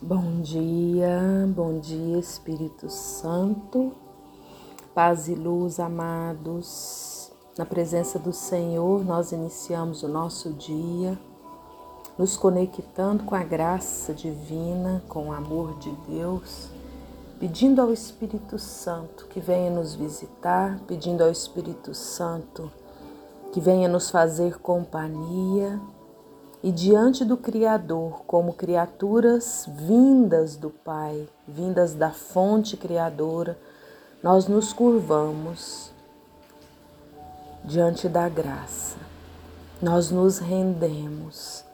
Bom dia, bom dia Espírito Santo, paz e luz, amados. Na presença do Senhor, nós iniciamos o nosso dia, nos conectando com a graça divina, com o amor de Deus, pedindo ao Espírito Santo que venha nos visitar, pedindo ao Espírito Santo que venha nos fazer companhia e diante do Criador, como criaturas vindas do Pai, vindas da fonte criadora, nós nos curvamos diante da graça. Nós nos rendemos,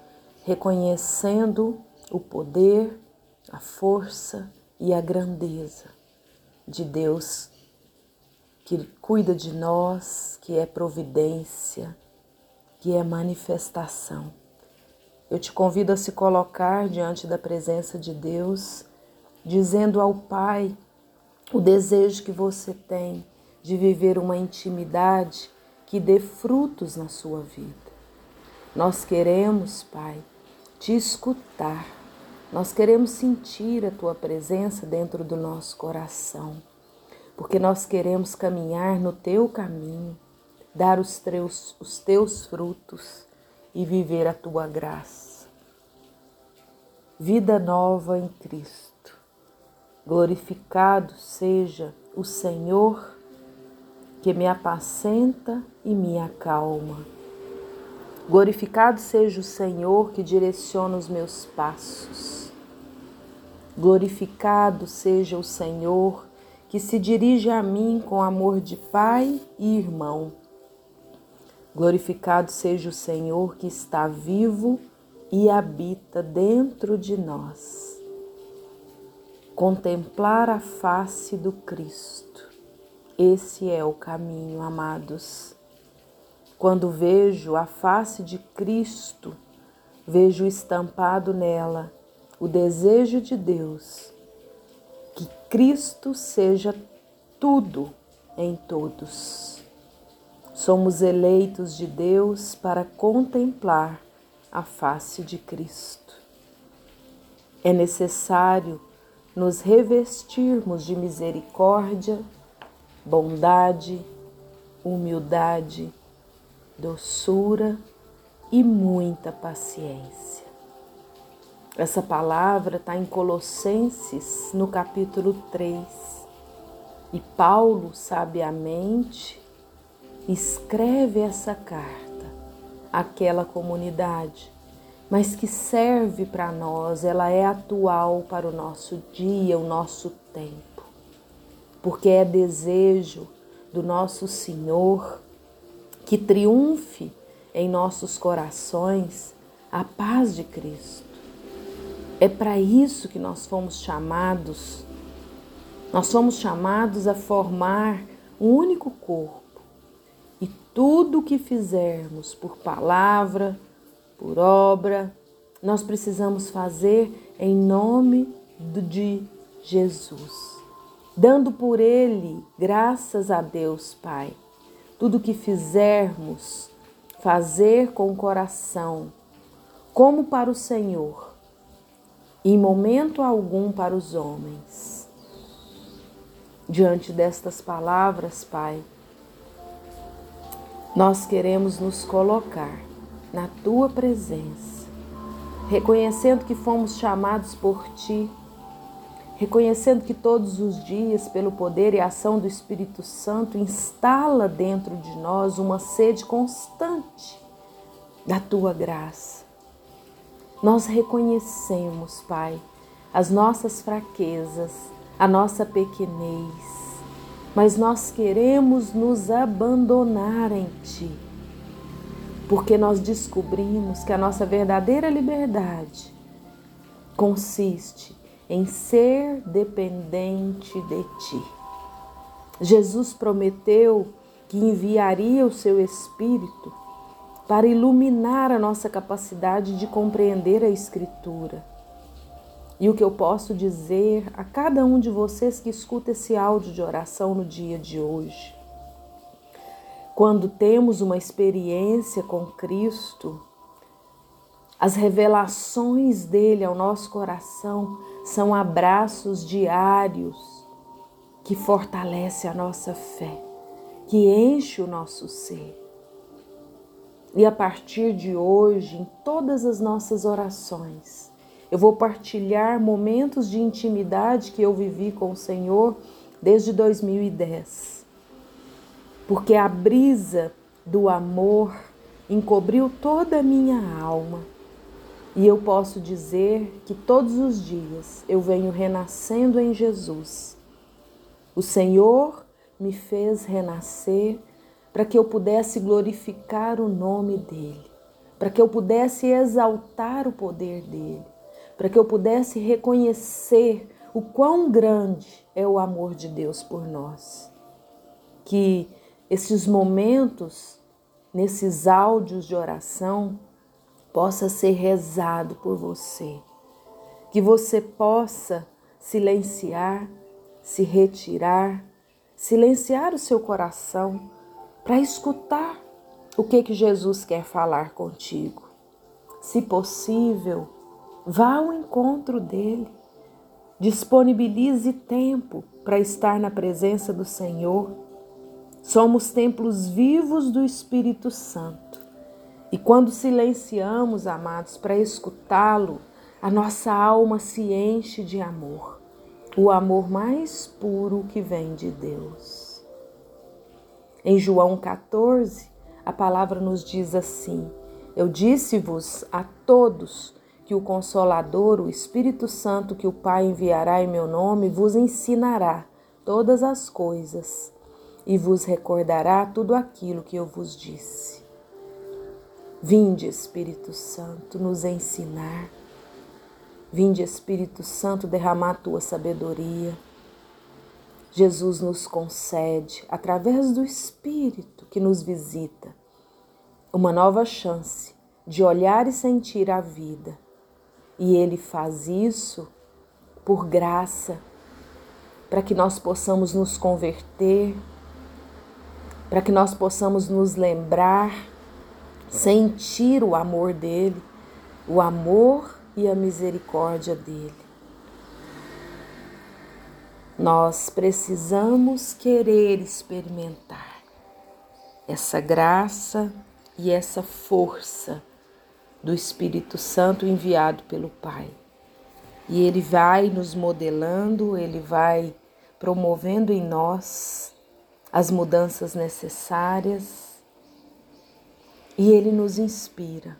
reconhecendo o poder, a força e a grandeza de Deus que cuida de nós, que é providência, que é manifestação. Eu te convido a se colocar diante da presença de Deus, dizendo ao Pai o desejo que você tem de viver uma intimidade que dê frutos na sua vida. Nós queremos, Pai, te escutar. Nós queremos sentir a tua presença dentro do nosso coração, porque nós queremos caminhar no teu caminho, dar os teus, os teus frutos e viver a tua graça. Vida nova em Cristo. Glorificado seja o Senhor que me apacenta e me acalma. Glorificado seja o Senhor que direciona os meus passos. Glorificado seja o Senhor que se dirige a mim com amor de pai e irmão. Glorificado seja o Senhor que está vivo e habita dentro de nós. Contemplar a face do Cristo. Esse é o caminho, amados. Quando vejo a face de Cristo, vejo estampado nela o desejo de Deus que Cristo seja tudo em todos. Somos eleitos de Deus para contemplar a face de Cristo. É necessário nos revestirmos de misericórdia, bondade, humildade, doçura e muita paciência. Essa palavra está em Colossenses, no capítulo 3. E Paulo, sabiamente, escreve essa carta àquela comunidade, mas que serve para nós, ela é atual para o nosso dia, o nosso tempo, porque é desejo do nosso Senhor que triunfe em nossos corações a paz de Cristo. É para isso que nós fomos chamados. Nós fomos chamados a formar um único corpo e tudo o que fizermos por palavra, por obra, nós precisamos fazer em nome de Jesus, dando por Ele graças a Deus, Pai. Tudo que fizermos, fazer com o coração, como para o Senhor, em momento algum para os homens. Diante destas palavras, Pai, nós queremos nos colocar na tua presença, reconhecendo que fomos chamados por ti, reconhecendo que todos os dias, pelo poder e ação do Espírito Santo, instala dentro de nós uma sede constante da tua graça. Nós reconhecemos, Pai, as nossas fraquezas, a nossa pequenez, mas nós queremos nos abandonar em Ti, porque nós descobrimos que a nossa verdadeira liberdade consiste em ser dependente de Ti. Jesus prometeu que enviaria o seu Espírito para iluminar a nossa capacidade de compreender a Escritura e o que eu posso dizer a cada um de vocês que escuta esse áudio de oração no dia de hoje. Quando temos uma experiência com Cristo, As revelações dele ao nosso coração são abraços diários que fortalece a nossa fé, que enche o nosso ser. E a partir de hoje, em todas as nossas orações, eu vou partilhar momentos de intimidade que eu vivi com o Senhor desde 2010. Porque a brisa do amor encobriu toda a minha alma. E eu posso dizer que todos os dias eu venho renascendo em Jesus. O Senhor me fez renascer para que eu pudesse glorificar o nome dEle, para que eu pudesse exaltar o poder dEle, para que eu pudesse reconhecer o quão grande é o amor de Deus por nós. Que esses momentos, nesses áudios de oração, possa ser rezado por você. Que você possa silenciar, se retirar, silenciar o seu coração para escutar o que que Jesus quer falar contigo. Se possível, vá ao encontro dele. Disponibilize tempo para estar na presença do Senhor. Somos templos vivos do Espírito Santo. E quando silenciamos, amados, para escutá-lo, a nossa alma se enche de amor, o amor mais puro que vem de Deus. Em João 14, a palavra nos diz assim: Eu disse-vos a todos que o Consolador, o Espírito Santo, que o Pai enviará em meu nome, vos ensinará todas as coisas e vos recordará tudo aquilo que eu vos disse. Vinde, Espírito Santo, nos ensinar. Vinde, Espírito Santo, derramar tua sabedoria. Jesus nos concede, através do Espírito que nos visita, uma nova chance de olhar e sentir a vida e Ele faz isso por graça, para que nós possamos nos converter, para que nós possamos nos lembrar, sentir o amor dele, o amor e a misericórdia dele. Nós precisamos querer experimentar essa graça e essa força do Espírito Santo enviado pelo Pai. E ele vai nos modelando, ele vai promovendo em nós as mudanças necessárias e ele nos inspira.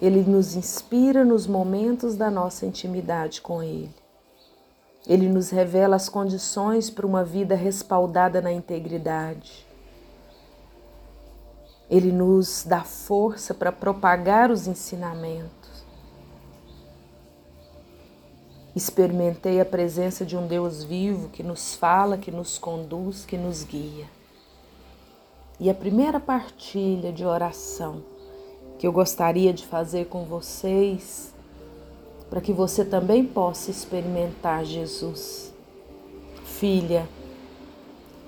Ele nos inspira nos momentos da nossa intimidade com Ele. Ele nos revela as condições para uma vida respaldada na integridade. Ele nos dá força para propagar os ensinamentos. Experimentei a presença de um Deus vivo que nos fala, que nos conduz, que nos guia. E a primeira partilha de oração que eu gostaria de fazer com vocês, para que você também possa experimentar Jesus. Filha,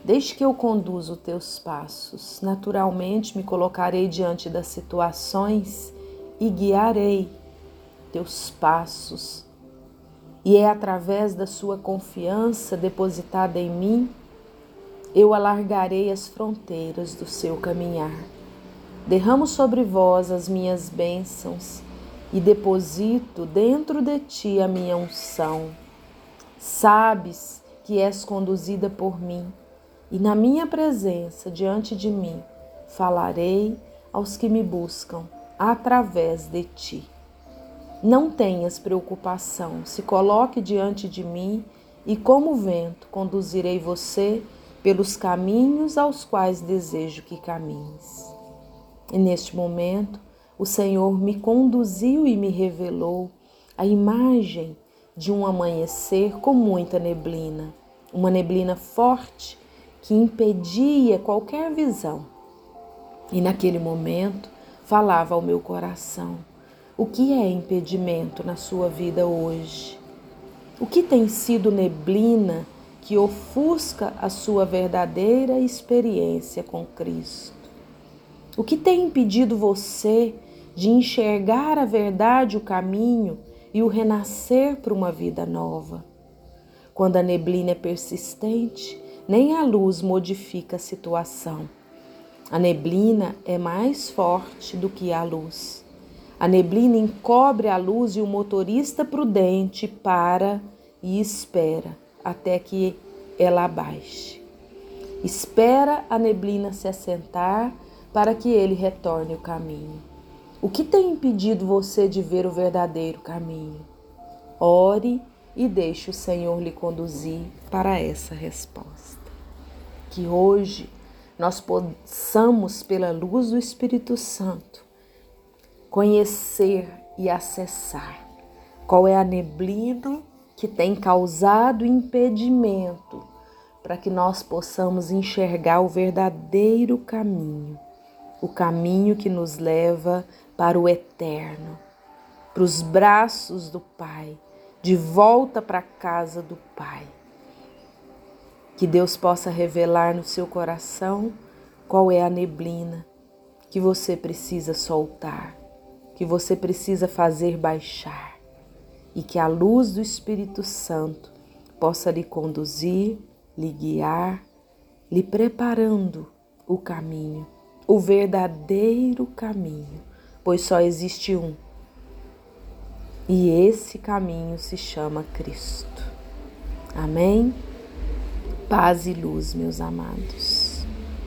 Desde que eu conduza os teus passos, naturalmente me colocarei diante das situações e guiarei teus passos. E é através da sua confiança depositada em mim, eu alargarei as fronteiras do seu caminhar. Derramo sobre vós as minhas bênçãos e deposito dentro de ti a minha unção. Sabes que és conduzida por mim e na minha presença diante de mim falarei aos que me buscam através de ti. Não tenhas preocupação, se coloque diante de mim e, como vento, conduzirei você pelos caminhos aos quais desejo que caminhes. E neste momento, o Senhor me conduziu e me revelou a imagem de um amanhecer com muita neblina, uma neblina forte que impedia qualquer visão. E naquele momento falava ao meu coração: o que é impedimento na sua vida hoje? O que tem sido neblina que ofusca a sua verdadeira experiência com Cristo? O que tem impedido você de enxergar a verdade, o caminho e o renascer para uma vida nova. Quando a neblina é persistente, nem a luz modifica a situação. A neblina é mais forte do que a luz. A neblina encobre a luz e o motorista prudente para e espera até que ela abaixe. Espera a neblina se assentar para que ele retorne o caminho. O que tem impedido você de ver o verdadeiro caminho? Ore e deixe o Senhor lhe conduzir para essa resposta. Que hoje nós possamos, pela luz do Espírito Santo, conhecer e acessar qual é a neblina que tem causado impedimento para que nós possamos enxergar o verdadeiro caminho, o caminho que nos leva para o eterno, para os braços do Pai de volta para a casa do Pai. Que Deus possa revelar no seu coração qual é a neblina que você precisa soltar, que você precisa fazer baixar, e que a luz do Espírito Santo possa lhe conduzir, lhe guiar, lhe preparando o caminho, o verdadeiro caminho, pois só existe um e esse caminho se chama Cristo. Amém? Paz e luz, meus amados.